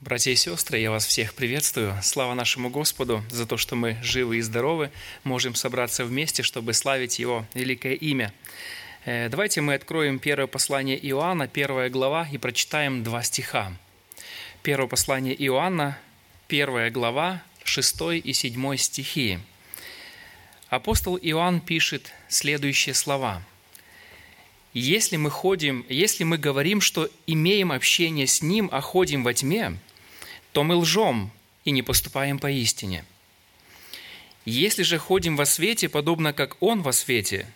Братья и сестры, я вас всех приветствую. Слава нашему Господу за то, что мы живы и здоровы, можем собраться вместе, чтобы славить Его великое имя. Э, давайте мы откроем первое послание Иоанна, первая глава, и прочитаем два стиха. Первое послание Иоанна, первая глава, 6 и 7 стихи. Апостол Иоанн пишет следующие слова. «Если мы ходим, если мы говорим, что имеем общение с Ним, а ходим во тьме, то мы лжем и не поступаем по истине. Если же ходим во свете, подобно как Он во свете,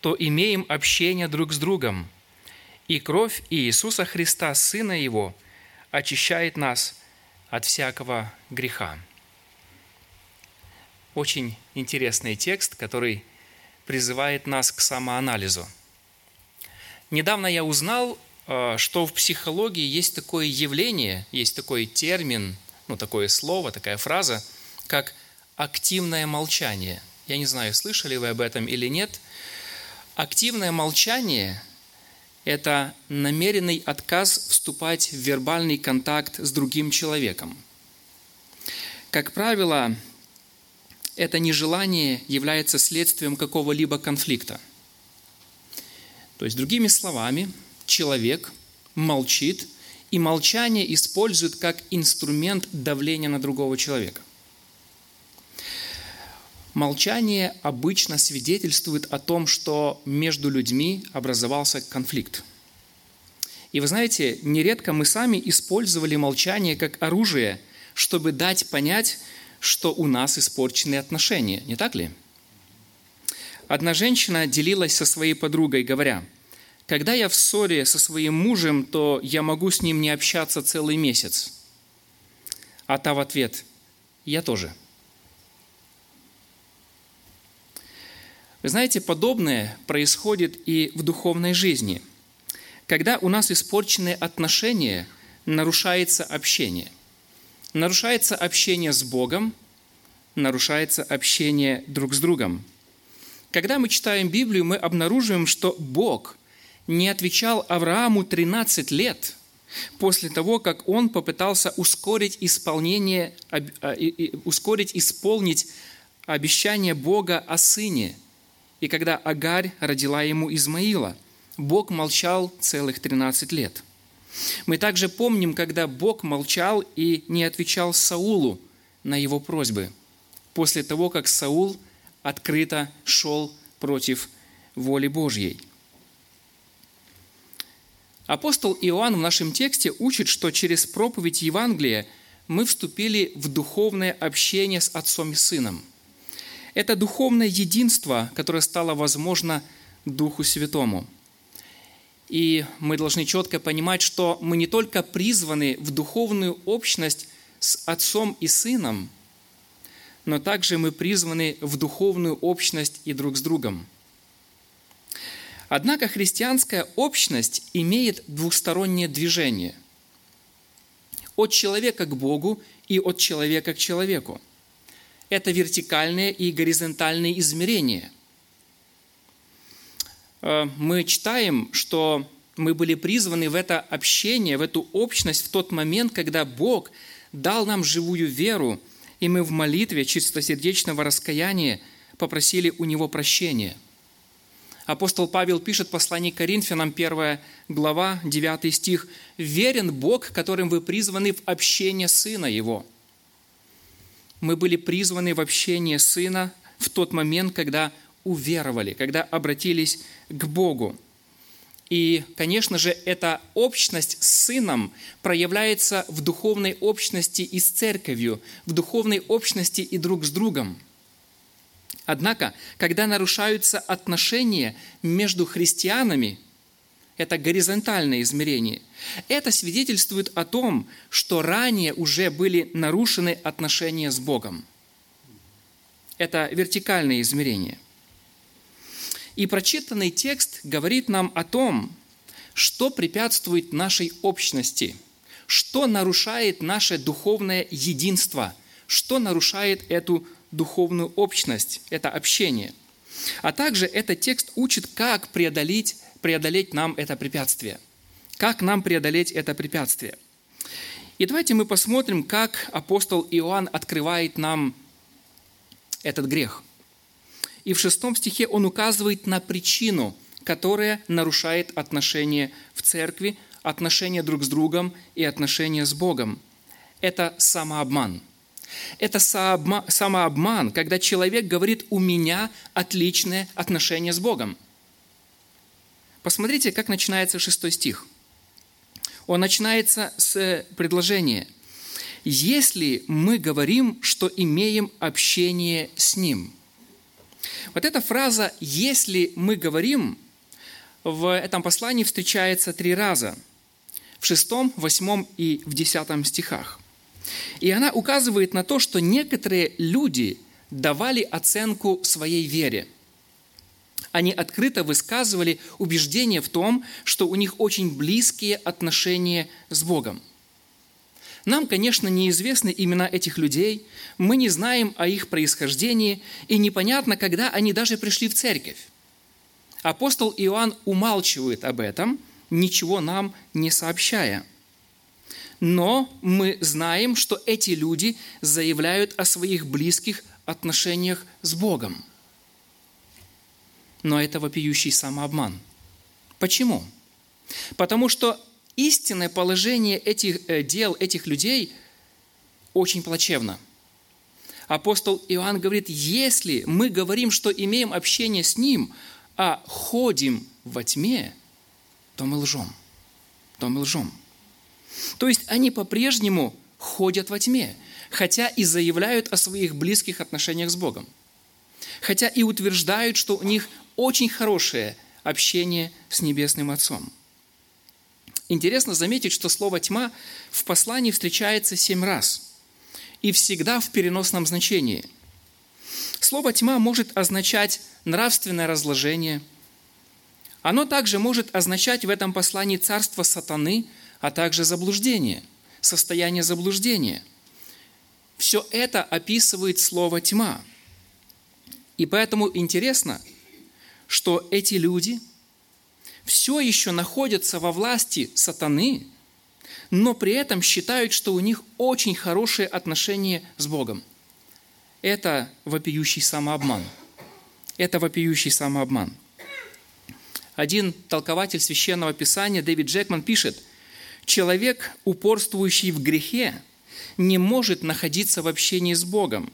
то имеем общение друг с другом, и кровь Иисуса Христа, Сына Его, очищает нас от всякого греха. Очень интересный текст, который призывает нас к самоанализу. Недавно я узнал что в психологии есть такое явление, есть такой термин, ну, такое слово, такая фраза, как активное молчание. Я не знаю, слышали вы об этом или нет. Активное молчание – это намеренный отказ вступать в вербальный контакт с другим человеком. Как правило, это нежелание является следствием какого-либо конфликта. То есть, другими словами – человек молчит, и молчание использует как инструмент давления на другого человека. Молчание обычно свидетельствует о том, что между людьми образовался конфликт. И вы знаете, нередко мы сами использовали молчание как оружие, чтобы дать понять, что у нас испорчены отношения, не так ли? Одна женщина делилась со своей подругой, говоря – когда я в ссоре со своим мужем, то я могу с ним не общаться целый месяц. А та в ответ, я тоже. Вы знаете, подобное происходит и в духовной жизни. Когда у нас испорчены отношения, нарушается общение. Нарушается общение с Богом, нарушается общение друг с другом. Когда мы читаем Библию, мы обнаруживаем, что Бог не отвечал Аврааму 13 лет после того, как он попытался ускорить исполнение, а, ускорить исполнить обещание Бога о сыне. И когда Агарь родила ему Измаила, Бог молчал целых 13 лет. Мы также помним, когда Бог молчал и не отвечал Саулу на его просьбы, после того, как Саул открыто шел против воли Божьей. Апостол Иоанн в нашем тексте учит, что через проповедь Евангелия мы вступили в духовное общение с Отцом и Сыном. Это духовное единство, которое стало возможно Духу Святому. И мы должны четко понимать, что мы не только призваны в духовную общность с Отцом и Сыном, но также мы призваны в духовную общность и друг с другом – Однако христианская общность имеет двухстороннее движение от человека к Богу и от человека к человеку. Это вертикальные и горизонтальные измерения. Э, мы читаем, что мы были призваны в это общение, в эту общность в тот момент, когда Бог дал нам живую веру, и мы в молитве чистосердечного раскаяния попросили у Него прощения – Апостол Павел пишет послание Коринфянам, 1 глава, 9 стих. «Верен Бог, которым вы призваны в общение Сына Его». Мы были призваны в общение Сына в тот момент, когда уверовали, когда обратились к Богу. И, конечно же, эта общность с Сыном проявляется в духовной общности и с Церковью, в духовной общности и друг с другом – Однако, когда нарушаются отношения между христианами, это горизонтальное измерение, это свидетельствует о том, что ранее уже были нарушены отношения с Богом. Это вертикальное измерение. И прочитанный текст говорит нам о том, что препятствует нашей общности, что нарушает наше духовное единство, что нарушает эту духовную общность, это общение. А также этот текст учит, как преодолеть, преодолеть нам это препятствие. Как нам преодолеть это препятствие. И давайте мы посмотрим, как апостол Иоанн открывает нам этот грех. И в шестом стихе он указывает на причину, которая нарушает отношения в церкви, отношения друг с другом и отношения с Богом. Это самообман. Это самообман, когда человек говорит «у меня отличные отношения с Богом». Посмотрите, как начинается шестой стих. Он начинается с предложения «Если мы говорим, что имеем общение с Ним». Вот эта фраза «если мы говорим» в этом послании встречается три раза – в шестом, восьмом и в десятом стихах. И она указывает на то, что некоторые люди давали оценку своей вере. Они открыто высказывали убеждение в том, что у них очень близкие отношения с Богом. Нам, конечно, неизвестны имена этих людей, мы не знаем о их происхождении, и непонятно, когда они даже пришли в церковь. Апостол Иоанн умалчивает об этом, ничего нам не сообщая. Но мы знаем, что эти люди заявляют о своих близких отношениях с Богом. Но это вопиющий самообман. Почему? Потому что истинное положение этих э, дел, этих людей очень плачевно. Апостол Иоанн говорит, если мы говорим, что имеем общение с Ним, а ходим во тьме, то мы лжем. То мы лжем. То есть они по-прежнему ходят во тьме, хотя и заявляют о своих близких отношениях с Богом. Хотя и утверждают, что у них очень хорошее общение с Небесным Отцом. Интересно заметить, что слово «тьма» в послании встречается семь раз и всегда в переносном значении. Слово «тьма» может означать нравственное разложение – оно также может означать в этом послании царство сатаны, а также заблуждение, состояние заблуждения. Все это описывает слово «тьма». И поэтому интересно, что эти люди все еще находятся во власти сатаны, но при этом считают, что у них очень хорошие отношения с Богом. Это вопиющий самообман. Это вопиющий самообман – один толкователь священного писания, Дэвид Джекман, пишет, «Человек, упорствующий в грехе, не может находиться в общении с Богом.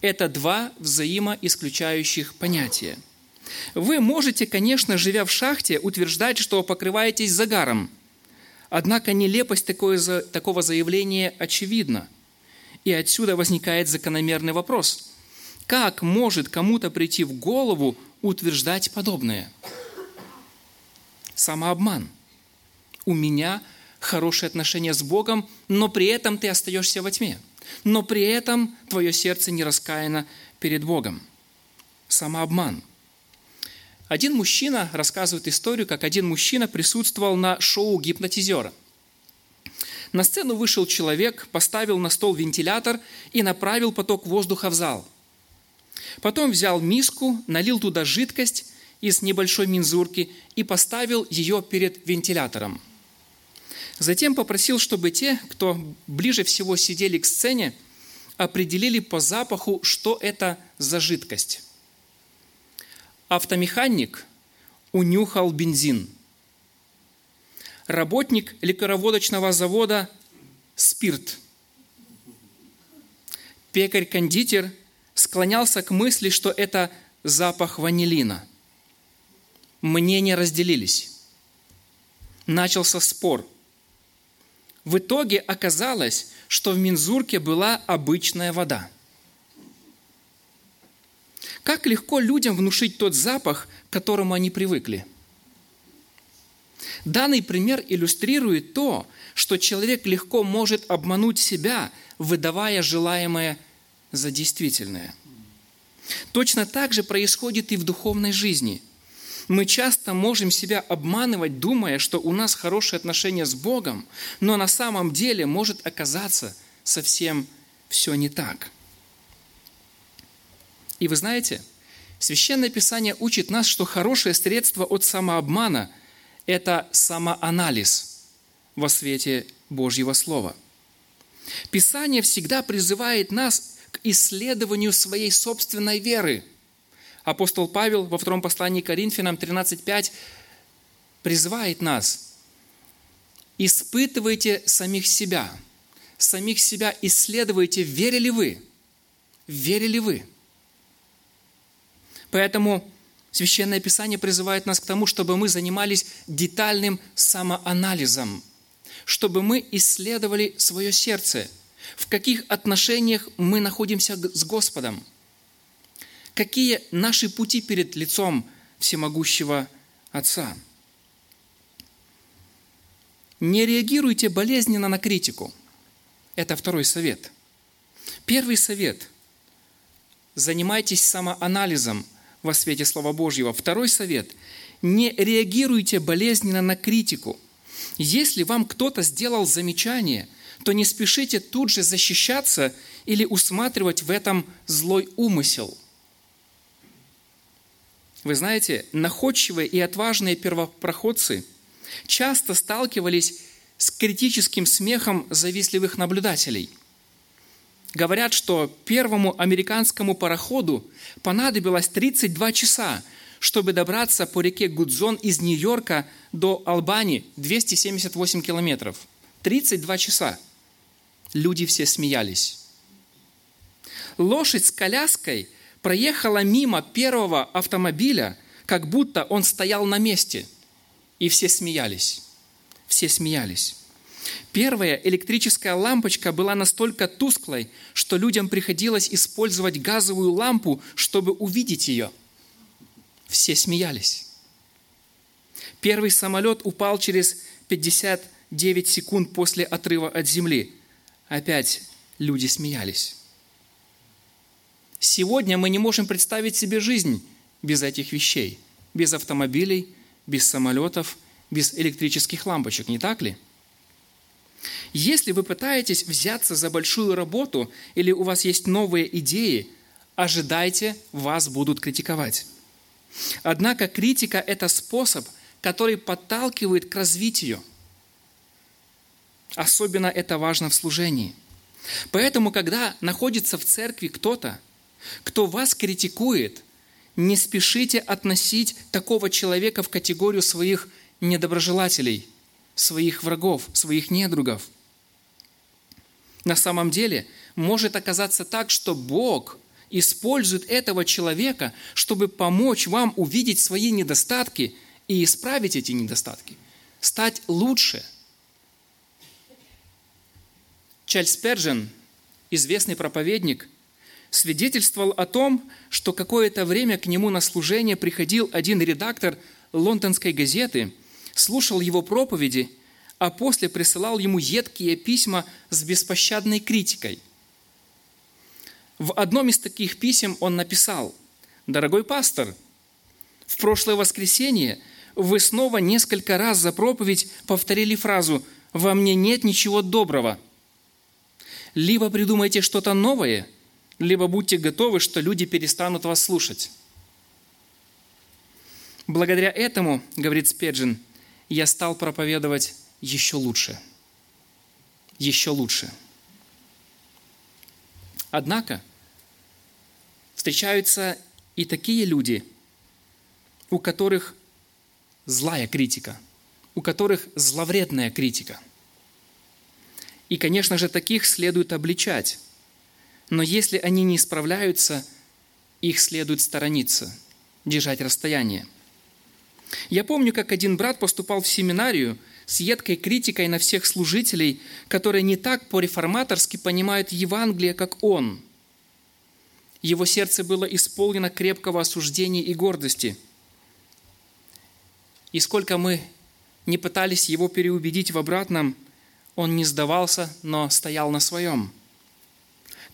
Это два взаимоисключающих понятия. Вы можете, конечно, живя в шахте, утверждать, что покрываетесь загаром. Однако нелепость такое, такого заявления очевидна. И отсюда возникает закономерный вопрос. Как может кому-то прийти в голову утверждать подобное? самообман. У меня хорошие отношения с Богом, но при этом ты остаешься во тьме. Но при этом твое сердце не раскаяно перед Богом. Самообман. Один мужчина рассказывает историю, как один мужчина присутствовал на шоу гипнотизера. На сцену вышел человек, поставил на стол вентилятор и направил поток воздуха в зал. Потом взял миску, налил туда жидкость из небольшой мензурки и поставил ее перед вентилятором. Затем попросил, чтобы те, кто ближе всего сидели к сцене, определили по запаху, что это за жидкость. Автомеханик унюхал бензин. Работник лекароводочного завода – спирт. Пекарь-кондитер склонялся к мысли, что это запах ванилина – мнения разделились. Начался спор. В итоге оказалось, что в мензурке была обычная вода. Как легко людям внушить тот запах, к которому они привыкли. Данный пример иллюстрирует то, что человек легко может обмануть себя, выдавая желаемое за действительное. Точно так же происходит и в духовной жизни – мы часто можем себя обманывать, думая, что у нас хорошие отношения с Богом, но на самом деле может оказаться совсем все не так. И вы знаете, Священное Писание учит нас, что хорошее средство от самообмана – это самоанализ во свете Божьего Слова. Писание всегда призывает нас к исследованию своей собственной веры. Апостол Павел во втором послании к Коринфянам 13.5 призывает нас «Испытывайте самих себя, самих себя исследуйте, верили вы, верили вы». Поэтому Священное Писание призывает нас к тому, чтобы мы занимались детальным самоанализом, чтобы мы исследовали свое сердце, в каких отношениях мы находимся с Господом, какие наши пути перед лицом всемогущего Отца. Не реагируйте болезненно на критику. Это второй совет. Первый совет – занимайтесь самоанализом – во свете Слова Божьего. Второй совет – не реагируйте болезненно на критику. Если вам кто-то сделал замечание, то не спешите тут же защищаться или усматривать в этом злой умысел. Вы знаете, находчивые и отважные первопроходцы часто сталкивались с критическим смехом завистливых наблюдателей – говорят, что первому американскому пароходу понадобилось 32 часа, чтобы добраться по реке Гудзон из Нью-Йорка до Албании 278 километров. 32 часа. Люди все смеялись. Лошадь с коляской проехала мимо первого автомобиля, как будто он стоял на месте. И все смеялись. Все смеялись. Первая электрическая лампочка была настолько тусклой, что людям приходилось использовать газовую лампу, чтобы увидеть ее. Все смеялись. Первый самолет упал через 59 секунд после отрыва от земли. Опять люди смеялись. Сегодня мы не можем представить себе жизнь без этих вещей, без автомобилей, без самолетов, без электрических лампочек, не так ли? Если вы пытаетесь взяться за большую работу или у вас есть новые идеи, ожидайте, вас будут критиковать. Однако критика – это способ, который подталкивает к развитию. Особенно это важно в служении. Поэтому, когда находится в церкви кто-то, кто вас критикует, не спешите относить такого человека в категорию своих недоброжелателей – своих врагов, своих недругов. На самом деле может оказаться так, что Бог использует этого человека, чтобы помочь вам увидеть свои недостатки и исправить эти недостатки, стать лучше. Чарльз Перджин, известный проповедник, свидетельствовал о том, что какое-то время к нему на служение приходил один редактор лондонской газеты – слушал его проповеди, а после присылал ему едкие письма с беспощадной критикой. В одном из таких писем он написал, «Дорогой пастор, в прошлое воскресенье вы снова несколько раз за проповедь повторили фразу «Во мне нет ничего доброго». Либо придумайте что-то новое, либо будьте готовы, что люди перестанут вас слушать. Благодаря этому, говорит Спеджин, я стал проповедовать еще лучше. Еще лучше. Однако встречаются и такие люди, у которых злая критика, у которых зловредная критика. И, конечно же, таких следует обличать. Но если они не справляются, их следует сторониться, держать расстояние – я помню, как один брат поступал в семинарию с едкой критикой на всех служителей, которые не так по-реформаторски понимают Евангелие, как он. Его сердце было исполнено крепкого осуждения и гордости. И сколько мы не пытались его переубедить в обратном, он не сдавался, но стоял на своем.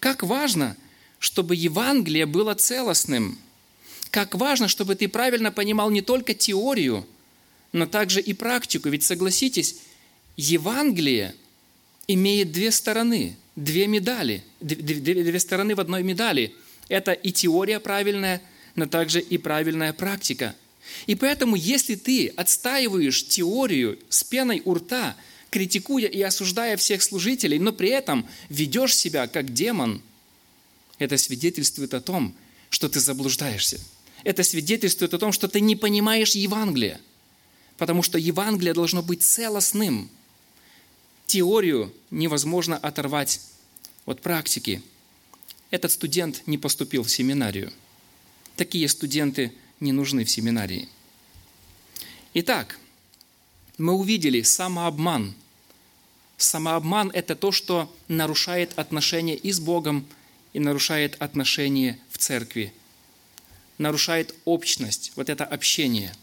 Как важно, чтобы Евангелие было целостным – как важно, чтобы ты правильно понимал не только теорию, но также и практику. Ведь согласитесь, Евангелие имеет две стороны, две медали, две, две, стороны в одной медали. Это и теория правильная, но также и правильная практика. И поэтому, если ты отстаиваешь теорию с пеной у рта, критикуя и осуждая всех служителей, но при этом ведешь себя как демон, это свидетельствует о том, что ты заблуждаешься. Это свидетельствует о том, что ты не понимаешь Евангелие, потому что Евангелие должно быть целостным. Теорию невозможно оторвать от практики. Этот студент не поступил в семинарию. Такие студенты не нужны в семинарии. Итак, мы увидели самообман. Самообман – это то, что нарушает отношения и с Богом, и нарушает отношения в церкви, нарушает общность, вот это общение.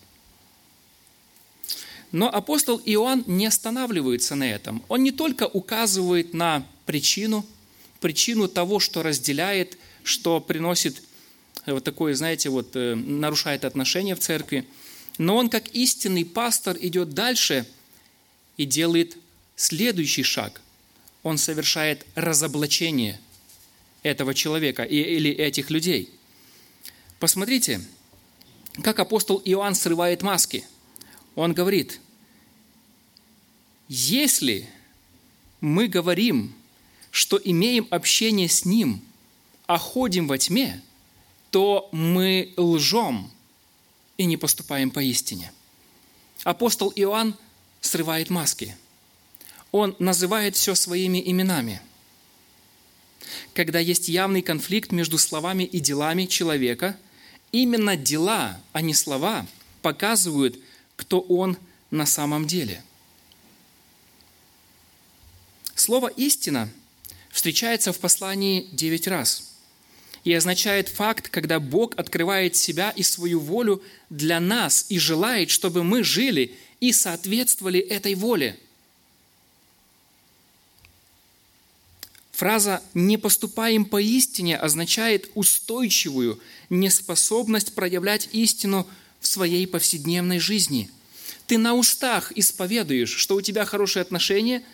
Но апостол Иоанн не останавливается на этом. Он не только указывает на причину, причину того, что разделяет, что приносит э, вот такое, знаете, вот э, нарушает отношения в церкви – но он, как истинный пастор, идет дальше и делает следующий шаг. Он совершает разоблачение этого человека или этих людей. Посмотрите, как апостол Иоанн срывает маски. Он говорит, если мы говорим, что имеем общение с Ним, а ходим во тьме, то мы лжем и не поступаем поистине. Апостол Иоанн срывает маски. Он называет все своими именами. Когда есть явный конфликт между словами и делами человека, именно дела, а не слова, показывают, кто он на самом деле. Слово «истина» встречается в послании девять раз – и означает факт, когда Бог открывает себя и свою волю для нас и желает, чтобы мы жили и соответствовали этой воле. Фраза «не поступаем поистине» означает устойчивую неспособность проявлять истину в своей повседневной жизни. Ты на устах исповедуешь, что у тебя хорошие отношения –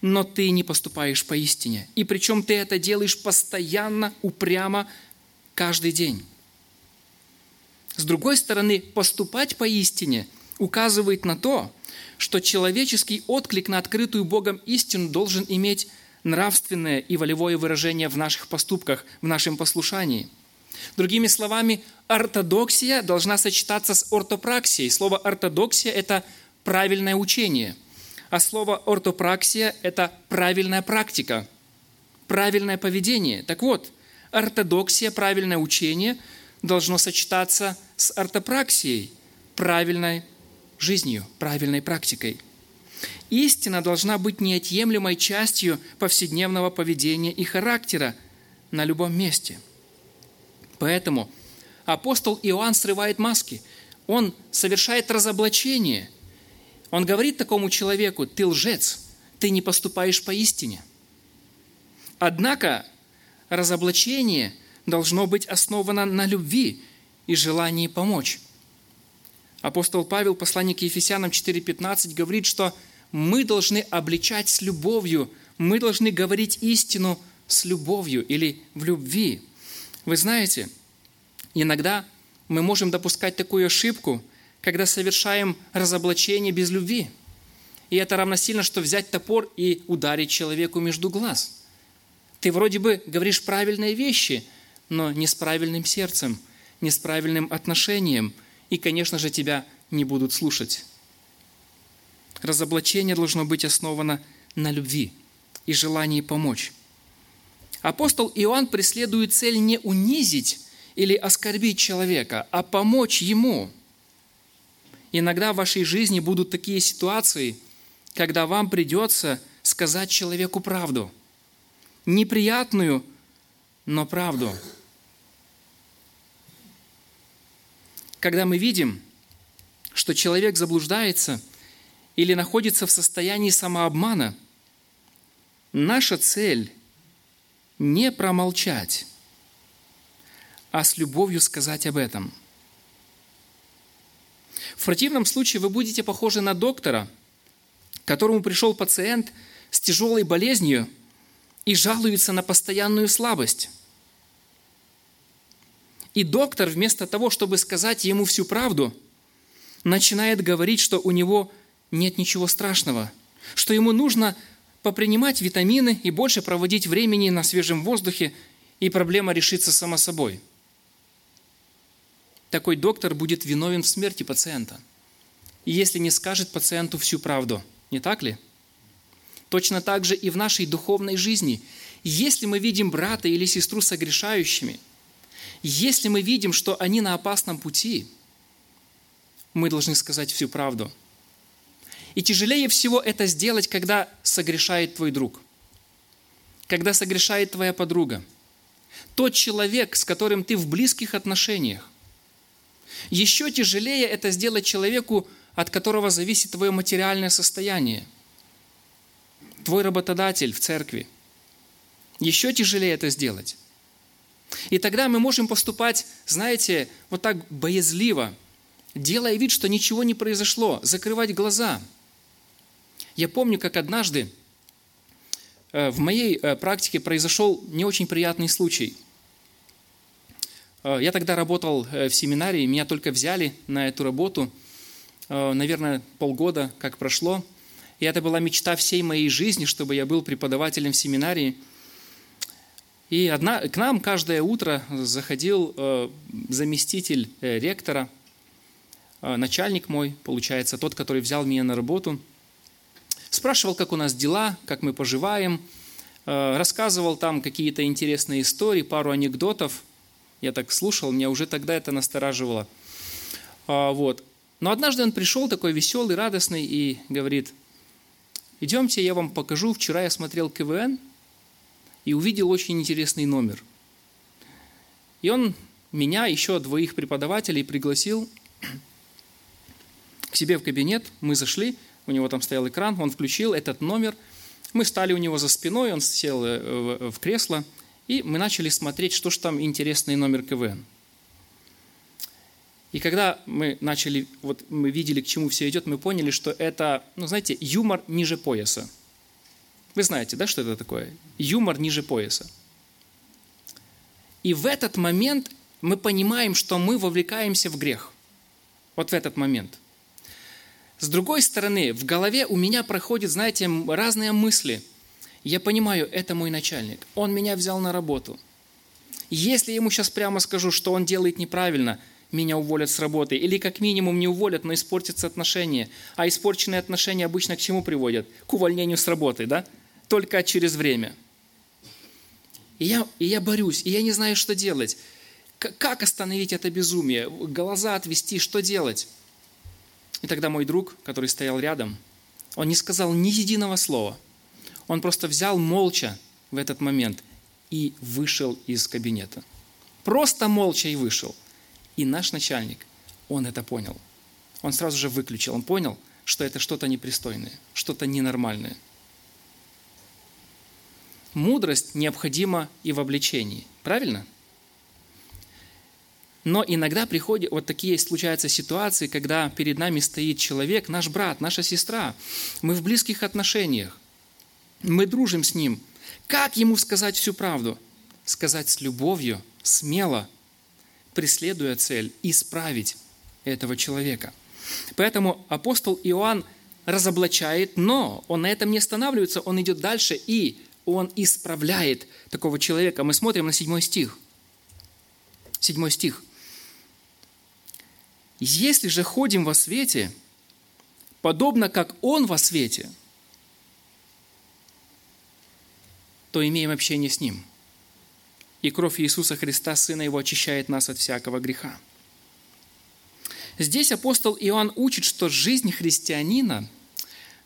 но ты не поступаешь поистине. И причем ты это делаешь постоянно, упрямо, каждый день. С другой стороны, поступать поистине указывает на то, что человеческий отклик на открытую Богом истину должен иметь нравственное и волевое выражение в наших поступках, в нашем послушании. Другими словами, ортодоксия должна сочетаться с ортопраксией. Слово ортодоксия – это правильное учение – а слово ортопраксия – это правильная практика, правильное поведение. Так вот, ортодоксия, правильное учение должно сочетаться с ортопраксией, правильной жизнью, правильной практикой. Истина должна быть неотъемлемой частью повседневного поведения и характера на любом месте. Поэтому апостол Иоанн срывает маски. Он совершает разоблачение – он говорит такому человеку, ты лжец, ты не поступаешь поистине. Однако разоблачение должно быть основано на любви и желании помочь. Апостол Павел, посланник Ефесянам 4.15, говорит, что мы должны обличать с любовью, мы должны говорить истину с любовью или в любви. Вы знаете, иногда мы можем допускать такую ошибку, когда совершаем разоблачение без любви. И это равносильно, что взять топор и ударить человеку между глаз. Ты вроде бы говоришь правильные вещи, но не с правильным сердцем, не с правильным отношением, и, конечно же, тебя не будут слушать. Разоблачение должно быть основано на любви и желании помочь. Апостол Иоанн преследует цель не унизить или оскорбить человека, а помочь ему – Иногда в вашей жизни будут такие ситуации, когда вам придется сказать человеку правду. Неприятную, но правду. Когда мы видим, что человек заблуждается или находится в состоянии самообмана, наша цель не промолчать, а с любовью сказать об этом – в противном случае вы будете похожи на доктора, к которому пришел пациент с тяжелой болезнью и жалуется на постоянную слабость. И доктор вместо того, чтобы сказать ему всю правду, начинает говорить, что у него нет ничего страшного, что ему нужно попринимать витамины и больше проводить времени на свежем воздухе, и проблема решится сама собой. Такой доктор будет виновен в смерти пациента, если не скажет пациенту всю правду. Не так ли? Точно так же и в нашей духовной жизни. Если мы видим брата или сестру согрешающими, если мы видим, что они на опасном пути, мы должны сказать всю правду – и тяжелее всего это сделать, когда согрешает твой друг, когда согрешает твоя подруга, тот человек, с которым ты в близких отношениях. Еще тяжелее это сделать человеку, от которого зависит твое материальное состояние, твой работодатель в церкви. Еще тяжелее это сделать. И тогда мы можем поступать, знаете, вот так боязливо, делая вид, что ничего не произошло, закрывать глаза – я помню, как однажды э, в моей э, практике произошел не очень приятный случай. Э, я тогда работал в семинарии, меня только взяли на эту работу, наверное, полгода как прошло. И это была мечта всей моей жизни, чтобы я был преподавателем в семинарии. И одна, к нам каждое утро заходил заместитель ректора, начальник мой, получается, тот, который взял меня на работу – Спрашивал, как у нас дела, как мы поживаем. Э, рассказывал там какие-то интересные истории, пару анекдотов. Я так слушал, меня уже тогда это настораживало. А, вот. Но однажды он пришел такой веселый, радостный и говорит, идемте, я вам покажу. Вчера я смотрел КВН и увидел очень интересный номер. И он меня, еще двоих преподавателей пригласил к себе в кабинет. Мы зашли, у него там стоял экран, он включил этот номер, мы стали у него за спиной, он сел э, в кресло, и мы начали смотреть, что же там интересный номер КВН. И когда мы начали, вот мы видели, к чему все идет, мы поняли, что это, ну знаете, юмор ниже пояса. Вы знаете, да, что это такое? Юмор ниже пояса. И в этот момент мы понимаем, что мы вовлекаемся в грех. Вот в этот момент. С другой стороны, в голове у меня проходят, знаете, разные мысли. Я понимаю, это мой начальник. Он меня взял на работу. Если я ему сейчас прямо скажу, что он делает неправильно, меня уволят с работы. Или как минимум не уволят, но испортятся отношения. А испорченные отношения обычно к чему приводят? К увольнению с работы, да? Только через время. И я, и я борюсь, и я не знаю, что делать. Как остановить это безумие? Глаза отвести, что делать? И тогда мой друг, который стоял рядом, он не сказал ни единого слова. Он просто взял молча в этот момент и вышел из кабинета. Просто молча и вышел. И наш начальник, он это понял. Он сразу же выключил. Он понял, что это что-то непристойное, что-то ненормальное. Мудрость необходима и в обличении. Правильно? Но иногда приходят, вот такие случаются ситуации, когда перед нами стоит человек, наш брат, наша сестра. Мы в близких отношениях. Мы дружим с ним. Как ему сказать всю правду? Сказать с любовью, смело, преследуя цель, исправить этого человека. Поэтому апостол Иоанн разоблачает, но он на этом не останавливается, он идет дальше и он исправляет такого человека. Мы смотрим на седьмой стих. Седьмой стих. Если же ходим во свете, подобно как Он во свете, то имеем общение с Ним. И кровь Иисуса Христа, Сына Его, очищает нас от всякого греха. Здесь апостол Иоанн учит, что жизнь христианина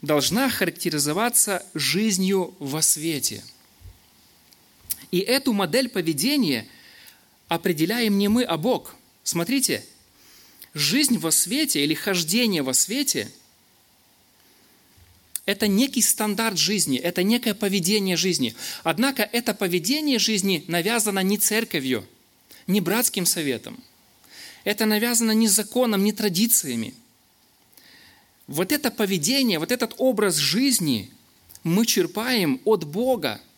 должна характеризоваться жизнью во свете. И эту модель поведения определяем не мы, а Бог. Смотрите – жизнь во свете или хождение во свете – это некий стандарт жизни, это некое поведение жизни. Однако это поведение жизни навязано не церковью, не братским советом. Это навязано не законом, не традициями. Вот это поведение, вот этот образ жизни мы черпаем от Бога –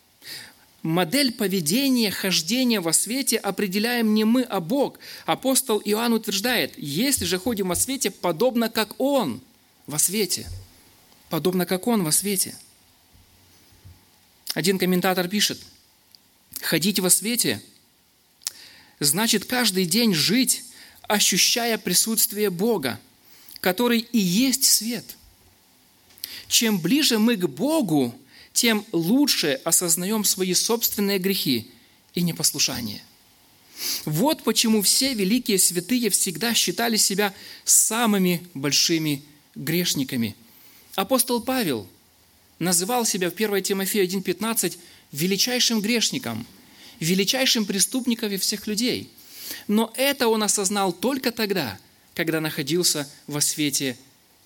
Модель поведения, хождения во свете определяем не мы, а Бог. Апостол Иоанн утверждает, если же ходим во свете, подобно как Он во свете. подобно как Он во свете. Один комментатор пишет, «Ходить во свете значит каждый день жить, ощущая присутствие Бога, который и есть свет. Чем ближе мы к Богу, тем лучше осознаем свои собственные грехи и непослушание. Вот почему все великие святые всегда считали себя самыми большими грешниками. Апостол Павел называл себя в 1 Тимофея 1,15 величайшим грешником, величайшим преступником всех людей. Но это он осознал только тогда, когда находился во свете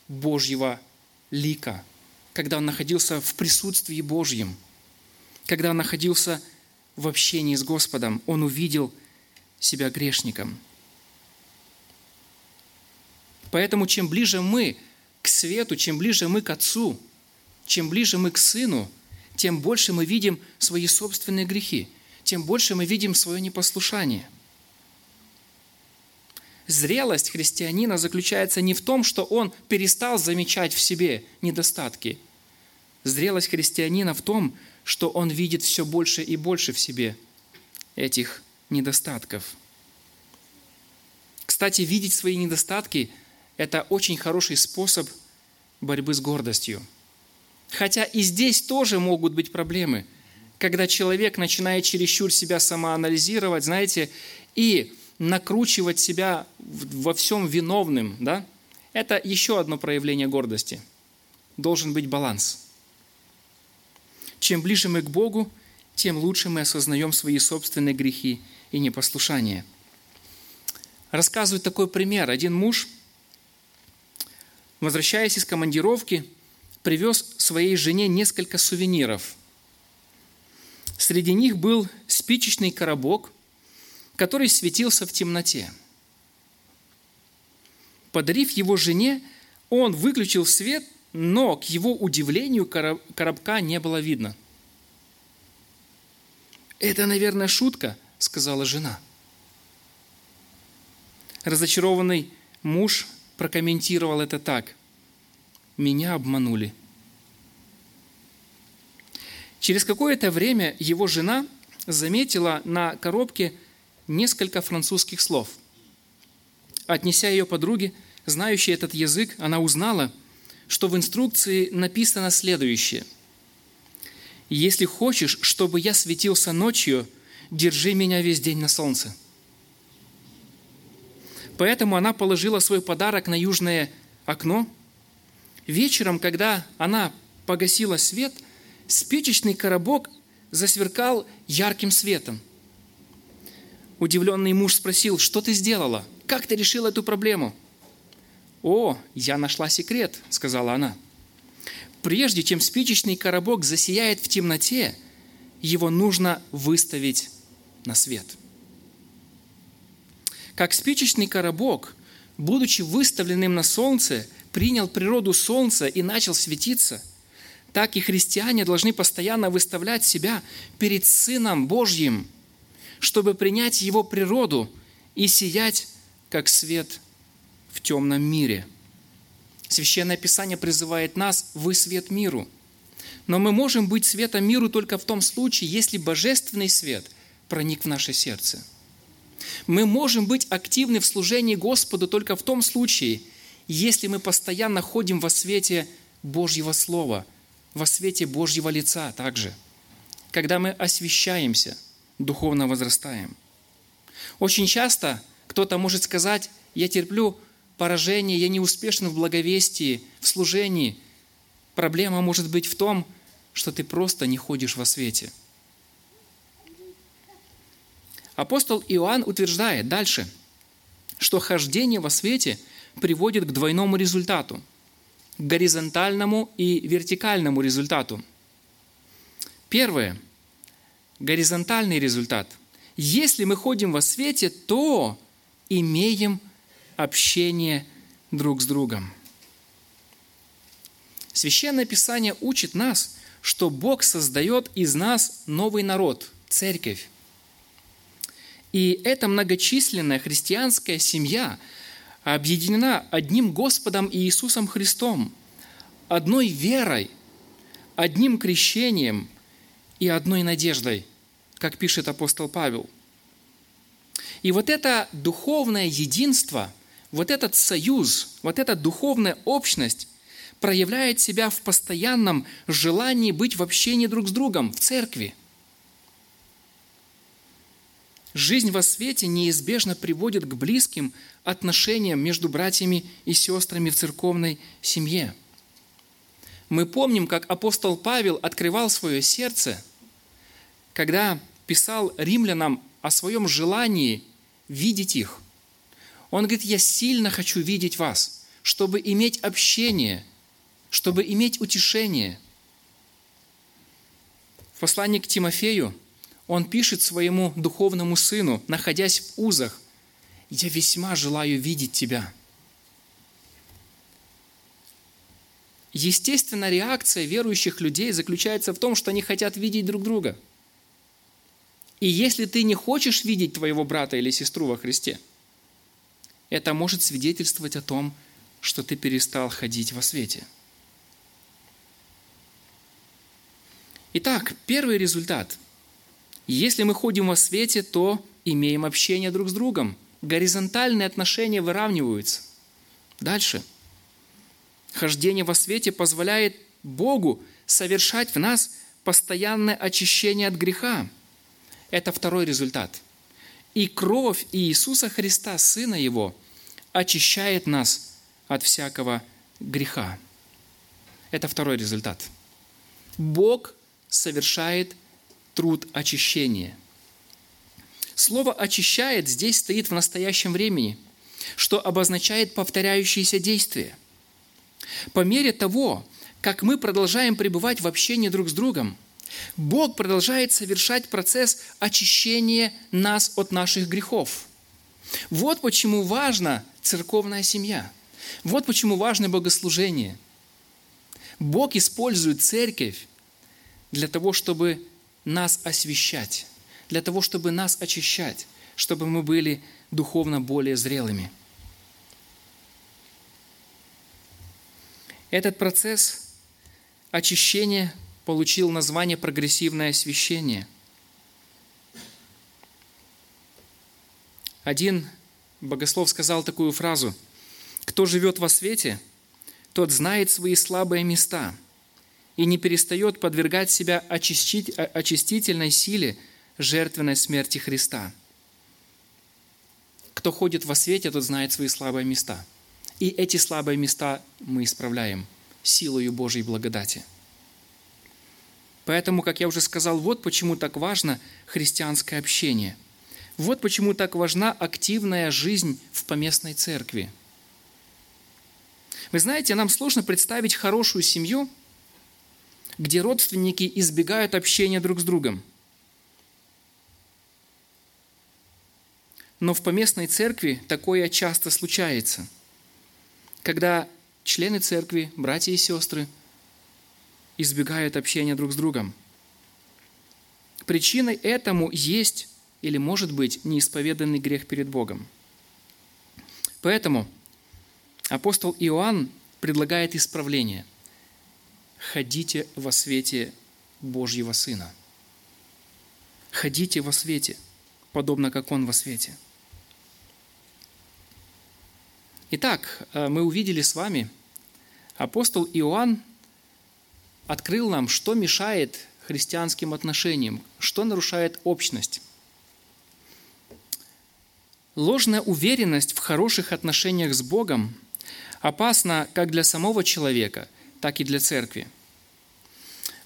Божьего лика, когда он находился в присутствии Божьем, когда он находился в общении с Господом, он увидел себя грешником. Поэтому чем ближе мы к свету, чем ближе мы к Отцу, чем ближе мы к Сыну, тем больше мы видим свои собственные грехи, тем больше мы видим свое непослушание. Зрелость христианина заключается не в том, что он перестал замечать в себе недостатки. Зрелость христианина в том, что он видит все больше и больше в себе этих недостатков. Кстати, видеть свои недостатки – это очень хороший способ борьбы с гордостью. Хотя и здесь тоже могут быть проблемы, когда человек начинает чересчур себя самоанализировать, знаете, и накручивать себя во всем виновным, да, это еще одно проявление гордости. Должен быть баланс. Чем ближе мы к Богу, тем лучше мы осознаем свои собственные грехи и непослушание. Рассказывает такой пример. Один муж, возвращаясь из командировки, привез своей жене несколько сувениров. Среди них был спичечный коробок, который светился в темноте. Подарив его жене, он выключил свет, но, к его удивлению, коробка не было видно. «Это, наверное, шутка», — сказала жена. Разочарованный муж прокомментировал это так. «Меня обманули». Через какое-то время его жена заметила на коробке несколько французских слов. Отнеся ее подруге, знающей этот язык, она узнала, что в инструкции написано следующее. «Если хочешь, чтобы я светился ночью, держи меня весь день на солнце». Поэтому она положила свой подарок на южное окно. Вечером, когда она погасила свет, спичечный коробок засверкал ярким светом – Удивленный муж спросил, что ты сделала? Как ты решила эту проблему? «О, я нашла секрет», — сказала она. «Прежде чем спичечный коробок засияет в темноте, его нужно выставить на свет». Как спичечный коробок, будучи выставленным на солнце, принял природу солнца и начал светиться, так и христиане должны постоянно выставлять себя перед Сыном Божьим – чтобы принять Его природу и сиять, как свет в темном мире. Священное Писание призывает нас «Вы свет миру». Но мы можем быть светом миру только в том случае, если божественный свет проник в наше сердце. Мы можем быть активны в служении Господу только в том случае, если мы постоянно ходим во свете Божьего Слова, во свете Божьего лица также, когда мы освещаемся – духовно возрастаем. Очень часто кто-то может сказать, я терплю поражение, я не успешен в благовестии, в служении. Проблема может быть в том, что ты просто не ходишь во свете. Апостол Иоанн утверждает дальше, что хождение во свете приводит к двойному результату – к горизонтальному и вертикальному результату. Первое – горизонтальный результат. Если мы ходим во свете, то имеем общение друг с другом. Священное Писание учит нас, что Бог создает из нас новый народ, церковь. И эта многочисленная христианская семья объединена одним Господом Иисусом Христом, одной верой, одним крещением и одной надеждой, как пишет апостол Павел. И вот это духовное единство, вот этот союз, вот эта духовная общность проявляет себя в постоянном желании быть в общении друг с другом, в церкви. Жизнь во свете неизбежно приводит к близким отношениям между братьями и сестрами в церковной семье. Мы помним, как апостол Павел открывал свое сердце, когда писал римлянам о своем желании видеть их. Он говорит, я сильно хочу видеть вас, чтобы иметь общение, чтобы иметь утешение. В послании к Тимофею он пишет своему духовному сыну, находясь в узах, «Я весьма желаю видеть тебя». Естественная реакция верующих людей заключается в том, что они хотят видеть друг друга. И если ты не хочешь видеть твоего брата или сестру во Христе, это может свидетельствовать о том, что ты перестал ходить во свете. Итак, первый результат. Если мы ходим во свете, то имеем общение друг с другом. Горизонтальные отношения выравниваются. Дальше. Хождение во свете позволяет Богу совершать в нас постоянное очищение от греха. Это второй результат. И кровь Иисуса Христа, Сына Его, очищает нас от всякого греха. Это второй результат. Бог совершает труд очищения. Слово «очищает» здесь стоит в настоящем времени, что обозначает повторяющиеся действия. По мере того, как мы продолжаем пребывать в общении друг с другом, Бог продолжает совершать процесс очищения нас от наших грехов. Вот почему важна церковная семья. Вот почему важно богослужение. Бог использует церковь для того, чтобы нас освещать, для того, чтобы нас очищать, чтобы мы были духовно более зрелыми. Этот процесс очищения получил название прогрессивное освящение. Один богослов сказал такую фразу «Кто живет во свете, тот знает свои слабые места – и не перестает подвергать себя очистительной силе жертвенной смерти Христа. Кто ходит во свете, тот знает свои слабые места. И эти слабые места мы исправляем силою Божьей благодати. Поэтому, как я уже сказал, вот почему так важно христианское общение. Вот почему так важна активная жизнь в поместной церкви. Вы знаете, нам сложно представить хорошую семью – где родственники избегают общения друг с другом. Но в поместной церкви такое часто случается, когда члены церкви, братья и сестры, избегают общения друг с другом. Причиной этому есть или может быть неисповеданный грех перед Богом. Поэтому апостол Иоанн предлагает исправление – ходите во свете Божьего Сына. Ходите во свете, подобно как Он во свете. Итак, э, мы увидели с вами, апостол Иоанн открыл нам, что мешает христианским отношениям, что нарушает общность. Ложная уверенность в хороших отношениях с Богом опасна как для самого человека – так и для церкви.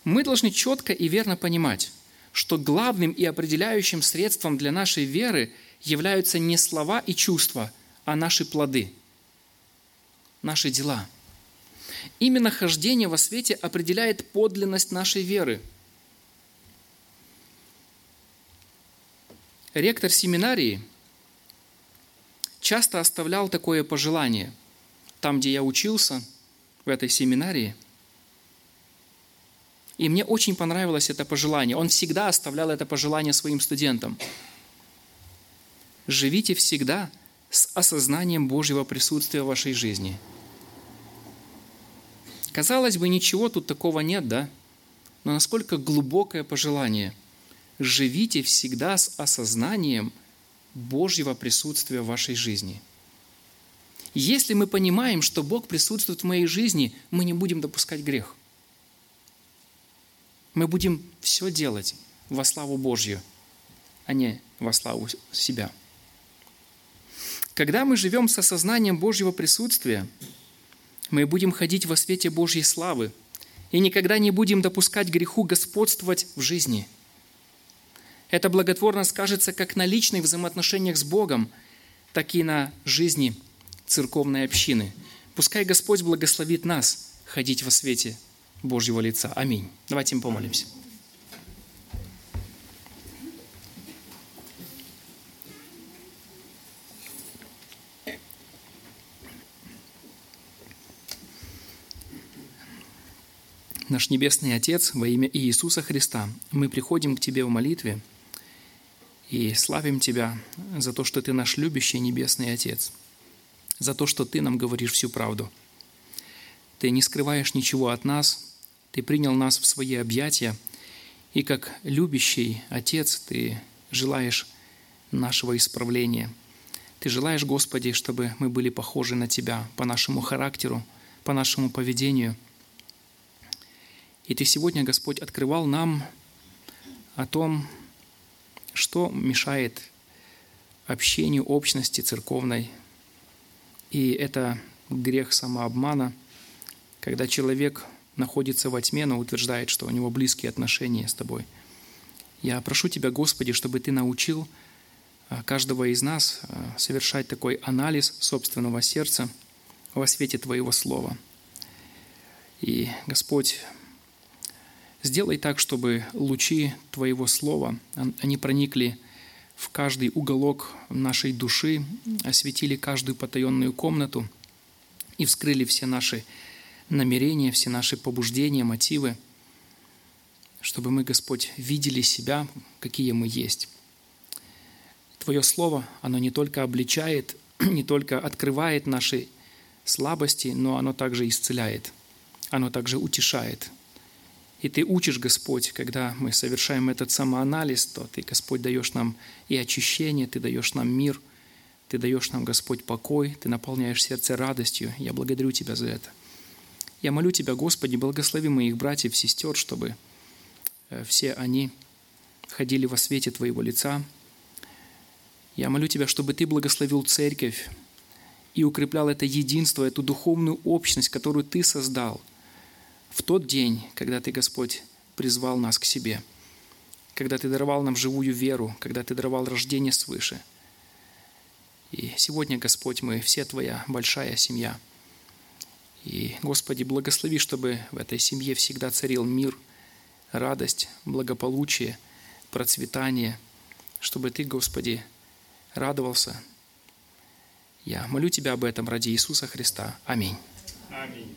Мы должны четко и верно понимать, что главным и определяющим средством для нашей веры являются не слова и чувства, а наши плоды, наши дела. Именно хождение во свете определяет подлинность нашей веры. Ректор семинарии часто оставлял такое пожелание. Там, где я учился – в этой семинарии. И мне очень понравилось это пожелание. Он всегда оставлял это пожелание своим студентам. Живите всегда с осознанием Божьего присутствия в вашей жизни. Казалось бы, ничего тут такого нет, да? Но насколько глубокое пожелание. Живите всегда с осознанием Божьего присутствия в вашей жизни. Если мы понимаем, что Бог присутствует в моей жизни, мы не будем допускать грех. Мы будем все делать во славу Божью, а не во славу себя. Когда мы живем с осознанием Божьего присутствия, мы будем ходить во свете Божьей славы и никогда не будем допускать греху господствовать в жизни. Это благотворно скажется как на личных взаимоотношениях с Богом, так и на жизни церковной общины. Пускай Господь благословит нас ходить во свете Божьего лица. Аминь. Давайте им помолимся. Наш Небесный Отец, во имя Иисуса Христа, мы приходим к Тебе в молитве и славим Тебя за то, что Ты наш любящий Небесный Отец, за то, что Ты нам говоришь всю правду. Ты не скрываешь ничего от нас, Ты принял нас в свои объятия, и как любящий Отец Ты желаешь нашего исправления. Ты желаешь, Господи, чтобы мы были похожи на Тебя по нашему характеру, по нашему поведению – и Ты сегодня, Господь, открывал нам о том, что мешает общению общности церковной. И это грех самообмана, когда человек находится во тьме, но утверждает, что у него близкие отношения с Тобой. Я прошу Тебя, Господи, чтобы Ты научил а, каждого из нас а, совершать такой анализ собственного сердца во свете Твоего Слова. И, Господь, Сделай так, чтобы лучи Твоего Слова, они проникли в каждый уголок нашей души, осветили каждую потаенную комнату и вскрыли все наши намерения, все наши побуждения, мотивы, чтобы мы, Господь, видели себя, какие мы есть. Твое Слово, оно не только обличает, не только открывает наши слабости, но оно также исцеляет, оно также утешает – и Ты учишь, Господь, когда мы совершаем этот самоанализ, то Ты, Господь, даешь нам и очищение, Ты даешь нам мир, Ты даешь нам, Господь, покой, Ты наполняешь сердце радостью. Я благодарю Тебя за это. Я молю Тебя, Господи, благослови моих братьев, сестер, чтобы э, все они ходили во свете Твоего лица. Я молю Тебя, чтобы Ты благословил церковь и укреплял это единство, эту духовную общность, которую Ты создал – в тот день, когда Ты, Господь, призвал нас к себе, когда Ты даровал нам живую веру, когда Ты даровал рождение свыше. И сегодня, Господь, мы все Твоя большая семья. И, Господи, благослови, чтобы в этой семье всегда царил мир, радость, благополучие, процветание, чтобы Ты, Господи, радовался. Я молю Тебя об этом ради Иисуса Христа. Аминь. Аминь.